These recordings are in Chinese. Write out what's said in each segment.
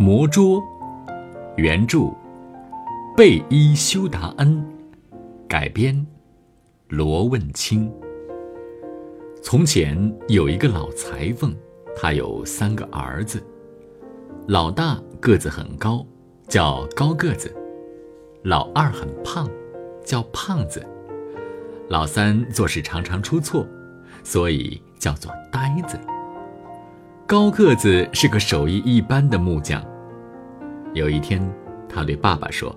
魔桌，原著贝伊修达恩，改编罗问清。从前有一个老裁缝，他有三个儿子。老大个子很高，叫高个子；老二很胖，叫胖子；老三做事常常出错，所以叫做呆子。高个子是个手艺一般的木匠。有一天，他对爸爸说：“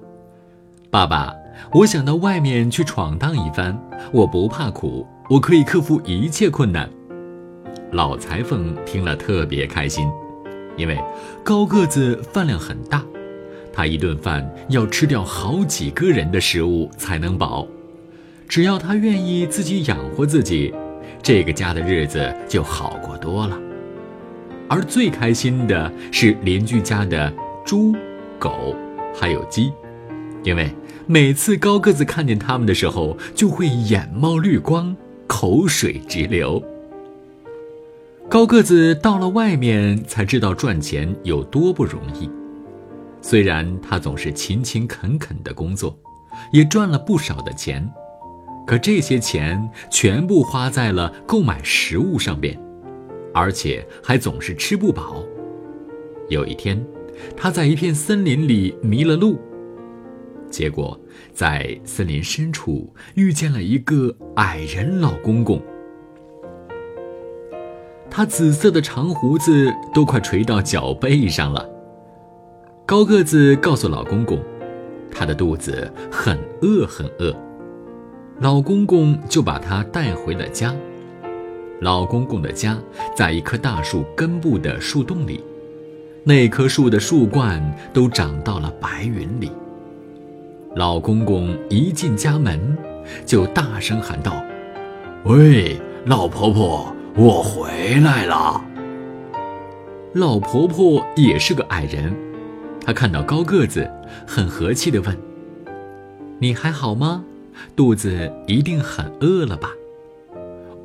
爸爸，我想到外面去闯荡一番，我不怕苦，我可以克服一切困难。”老裁缝听了特别开心，因为高个子饭量很大，他一顿饭要吃掉好几个人的食物才能饱。只要他愿意自己养活自己，这个家的日子就好过多了。而最开心的是邻居家的猪、狗，还有鸡，因为每次高个子看见他们的时候，就会眼冒绿光，口水直流。高个子到了外面，才知道赚钱有多不容易。虽然他总是勤勤恳恳的工作，也赚了不少的钱，可这些钱全部花在了购买食物上边。而且还总是吃不饱。有一天，他在一片森林里迷了路，结果在森林深处遇见了一个矮人老公公。他紫色的长胡子都快垂到脚背上了。高个子告诉老公公，他的肚子很饿很饿，老公公就把他带回了家。老公公的家在一棵大树根部的树洞里，那棵树的树冠都长到了白云里。老公公一进家门，就大声喊道：“喂，老婆婆，我回来了。”老婆婆也是个矮人，她看到高个子，很和气地问：“你还好吗？肚子一定很饿了吧？”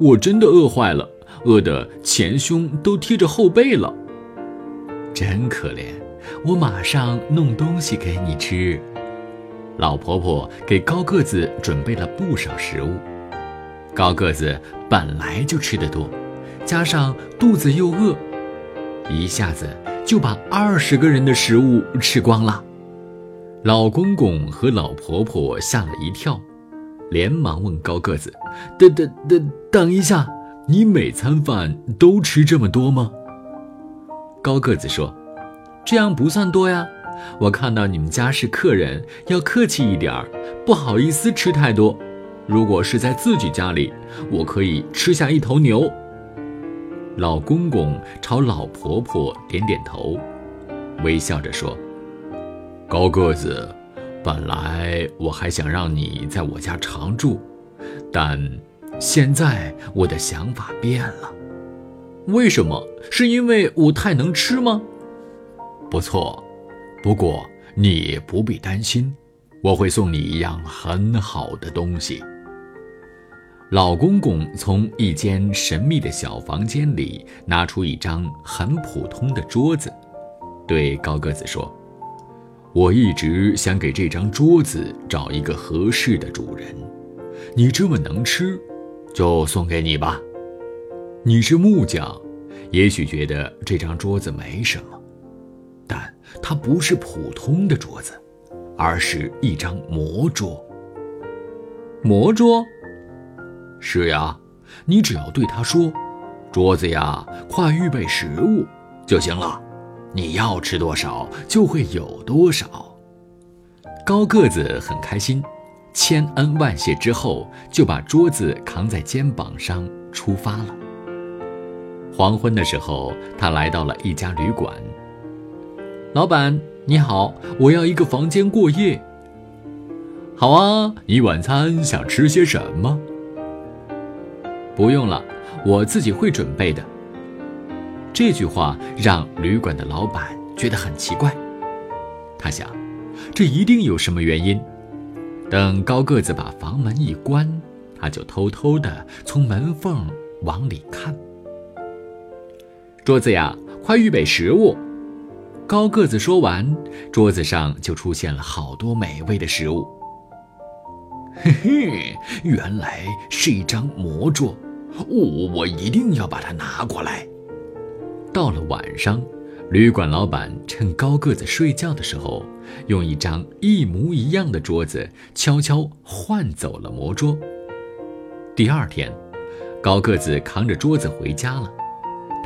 我真的饿坏了，饿得前胸都贴着后背了，真可怜。我马上弄东西给你吃。老婆婆给高个子准备了不少食物。高个子本来就吃得多，加上肚子又饿，一下子就把二十个人的食物吃光了。老公公和老婆婆吓了一跳。连忙问高个子：“等等等，等一下，你每餐饭都吃这么多吗？”高个子说：“这样不算多呀，我看到你们家是客人，要客气一点儿，不好意思吃太多。如果是在自己家里，我可以吃下一头牛。”老公公朝老婆婆点点头，微笑着说：“高个子。”本来我还想让你在我家常住，但现在我的想法变了。为什么？是因为我太能吃吗？不错，不过你不必担心，我会送你一样很好的东西。老公公从一间神秘的小房间里拿出一张很普通的桌子，对高个子说。我一直想给这张桌子找一个合适的主人，你这么能吃，就送给你吧。你是木匠，也许觉得这张桌子没什么，但它不是普通的桌子，而是一张魔桌。魔桌？是呀，你只要对他说：“桌子呀，快预备食物”就行了。你要吃多少，就会有多少。高个子很开心，千恩万谢之后，就把桌子扛在肩膀上出发了。黄昏的时候，他来到了一家旅馆。老板你好，我要一个房间过夜。好啊，你晚餐想吃些什么？不用了，我自己会准备的。这句话让旅馆的老板觉得很奇怪，他想，这一定有什么原因。等高个子把房门一关，他就偷偷的从门缝往里看。桌子呀，快预备食物！高个子说完，桌子上就出现了好多美味的食物。嘿嘿，原来是一张魔桌，我我一定要把它拿过来。到了晚上，旅馆老板趁高个子睡觉的时候，用一张一模一样的桌子悄悄换走了魔桌。第二天，高个子扛着桌子回家了，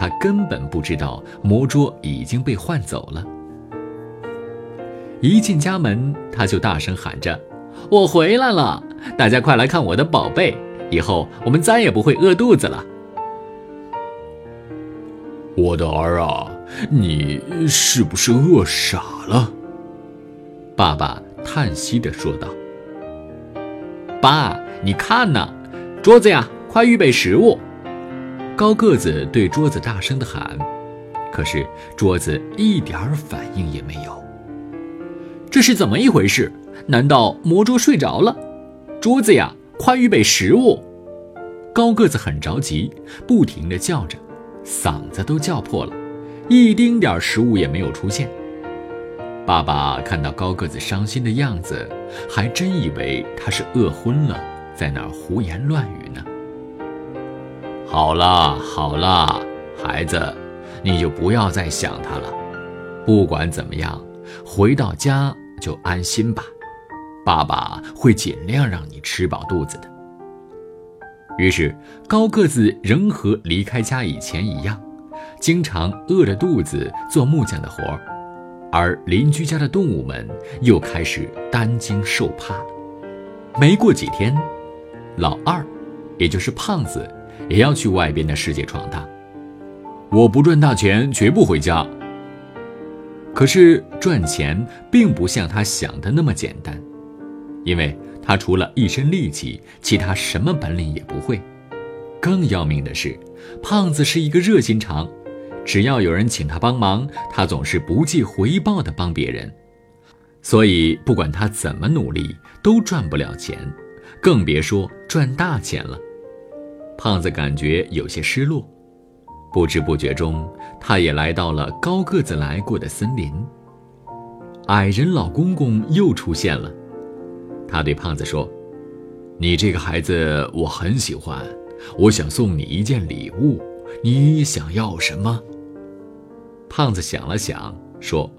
他根本不知道魔桌已经被换走了。一进家门，他就大声喊着。我回来了，大家快来看我的宝贝！以后我们再也不会饿肚子了。我的儿啊，你是不是饿傻了？爸爸叹息地说道。爸，你看呐，桌子呀，快预备食物！高个子对桌子大声地喊，可是桌子一点反应也没有。这是怎么一回事？难道魔桌睡着了？桌子呀，快预备食物！高个子很着急，不停地叫着，嗓子都叫破了，一丁点食物也没有出现。爸爸看到高个子伤心的样子，还真以为他是饿昏了，在那儿胡言乱语呢。好了好了，孩子，你就不要再想他了。不管怎么样，回到家就安心吧。爸爸会尽量让你吃饱肚子的。于是，高个子仍和离开家以前一样，经常饿着肚子做木匠的活儿，而邻居家的动物们又开始担惊受怕了。没过几天，老二，也就是胖子，也要去外边的世界闯荡。我不赚大钱，绝不回家。可是赚钱并不像他想的那么简单。因为他除了一身力气，其他什么本领也不会。更要命的是，胖子是一个热心肠，只要有人请他帮忙，他总是不计回报的帮别人。所以，不管他怎么努力，都赚不了钱，更别说赚大钱了。胖子感觉有些失落，不知不觉中，他也来到了高个子来过的森林。矮人老公公又出现了。他对胖子说：“你这个孩子我很喜欢，我想送你一件礼物，你想要什么？”胖子想了想，说：“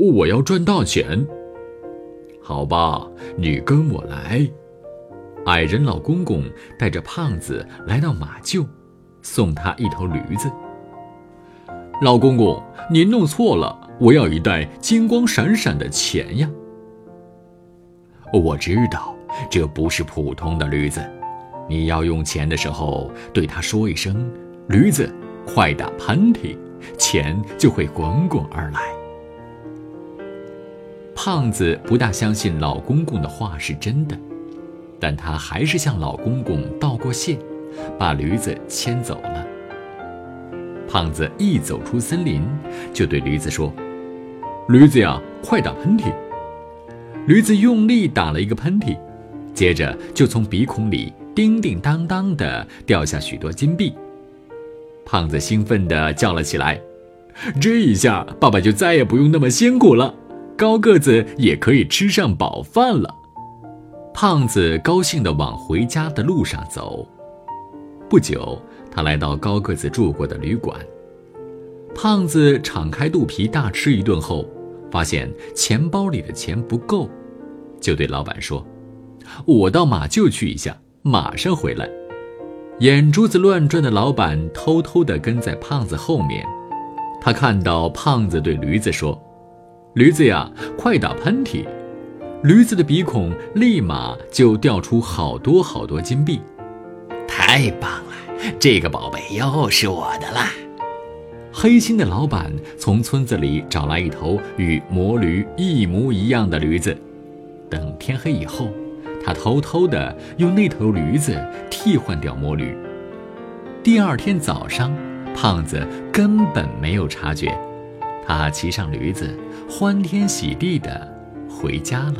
我要赚大钱。”好吧，你跟我来。矮人老公公带着胖子来到马厩，送他一头驴子。老公公，您弄错了，我要一袋金光闪闪的钱呀。我知道这不是普通的驴子，你要用钱的时候，对他说一声“驴子，快打喷嚏”，钱就会滚滚而来。胖子不大相信老公公的话是真的，但他还是向老公公道过谢，把驴子牵走了。胖子一走出森林，就对驴子说：“驴子呀，快打喷嚏。”驴子用力打了一个喷嚏，接着就从鼻孔里叮叮当当地掉下许多金币。胖子兴奋地叫了起来：“这一下，爸爸就再也不用那么辛苦了，高个子也可以吃上饱饭了。”胖子高兴地往回家的路上走。不久，他来到高个子住过的旅馆。胖子敞开肚皮大吃一顿后。发现钱包里的钱不够，就对老板说：“我到马厩去一下，马上回来。”眼珠子乱转的老板偷偷地跟在胖子后面。他看到胖子对驴子说：“驴子呀，快打喷嚏！”驴子的鼻孔立马就掉出好多好多金币。太棒了，这个宝贝又是我的啦！黑心的老板从村子里找来一头与魔驴一模一样的驴子，等天黑以后，他偷偷的用那头驴子替换掉魔驴。第二天早上，胖子根本没有察觉，他骑上驴子，欢天喜地地回家了。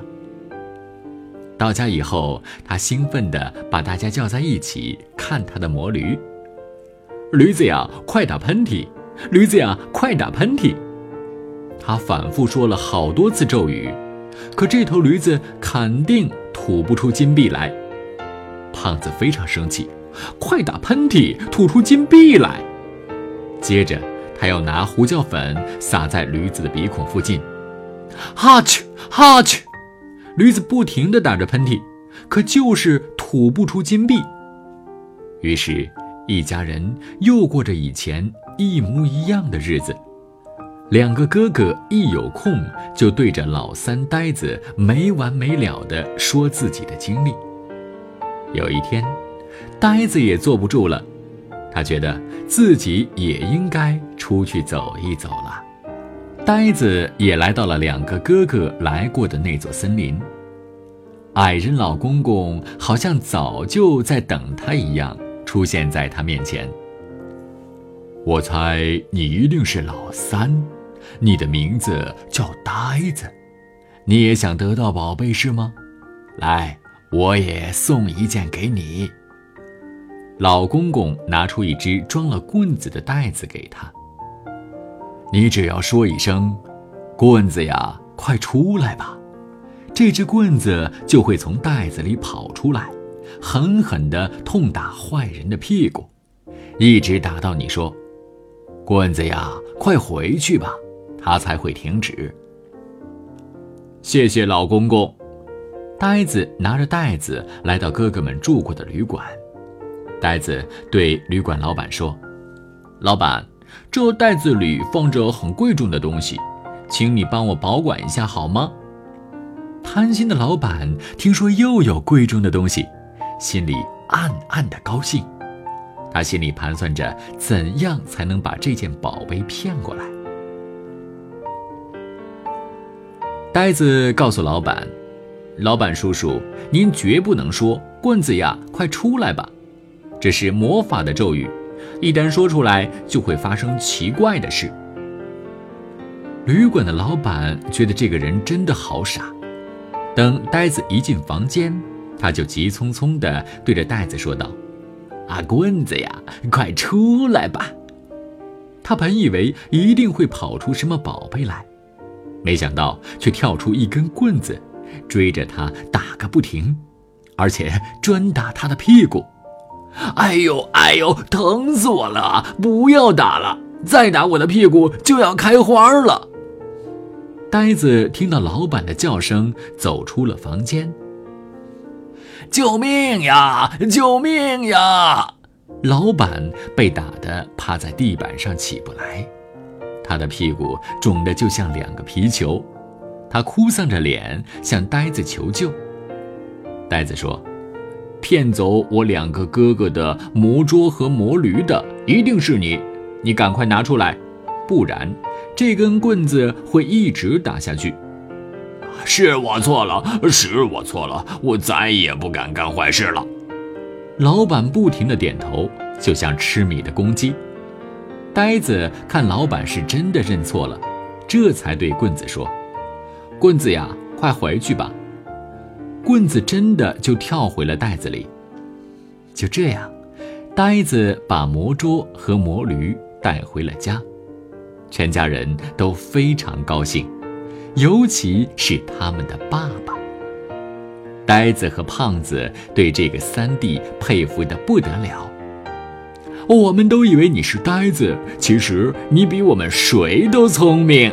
到家以后，他兴奋地把大家叫在一起看他的魔驴。驴子呀，快打喷嚏！驴子呀，快打喷嚏！他反复说了好多次咒语，可这头驴子肯定吐不出金币来。胖子非常生气，快打喷嚏吐出金币来。接着，他要拿胡椒粉撒在驴子的鼻孔附近，哈去哈去，驴子不停地打着喷嚏，可就是吐不出金币。于是，一家人又过着以前一模一样的日子。两个哥哥一有空就对着老三呆子没完没了地说自己的经历。有一天，呆子也坐不住了，他觉得自己也应该出去走一走了。呆子也来到了两个哥哥来过的那座森林。矮人老公公好像早就在等他一样，出现在他面前。我猜你一定是老三。你的名字叫呆子，你也想得到宝贝是吗？来，我也送一件给你。老公公拿出一只装了棍子的袋子给他。你只要说一声：“棍子呀，快出来吧！”这只棍子就会从袋子里跑出来，狠狠地痛打坏人的屁股，一直打到你说：“棍子呀，快回去吧！”他才会停止。谢谢老公公。呆子拿着袋子来到哥哥们住过的旅馆。呆子对旅馆老板说：“老板，这袋子里放着很贵重的东西，请你帮我保管一下好吗？”贪心的老板听说又有贵重的东西，心里暗暗的高兴。他心里盘算着怎样才能把这件宝贝骗过来。呆子告诉老板：“老板叔叔，您绝不能说棍子呀，快出来吧！这是魔法的咒语，一旦说出来，就会发生奇怪的事。”旅馆的老板觉得这个人真的好傻。等呆子一进房间，他就急匆匆地对着呆子说道：“啊，棍子呀，快出来吧！”他本以为一定会跑出什么宝贝来。没想到，却跳出一根棍子，追着他打个不停，而且专打他的屁股。哎呦哎呦，疼死我了！不要打了，再打我的屁股就要开花了。呆子听到老板的叫声，走出了房间。救命呀！救命呀！老板被打得趴在地板上起不来。他的屁股肿得就像两个皮球，他哭丧着脸向呆子求救。呆子说：“骗走我两个哥哥的魔桌和魔驴的一定是你，你赶快拿出来，不然这根棍子会一直打下去。”是我错了，是我错了，我再也不敢干坏事了。老板不停的点头，就像吃米的公鸡。呆子看老板是真的认错了，这才对棍子说：“棍子呀，快回去吧。”棍子真的就跳回了袋子里。就这样，呆子把魔桌和魔驴带回了家，全家人都非常高兴，尤其是他们的爸爸。呆子和胖子对这个三弟佩服的不得了。我们都以为你是呆子，其实你比我们谁都聪明。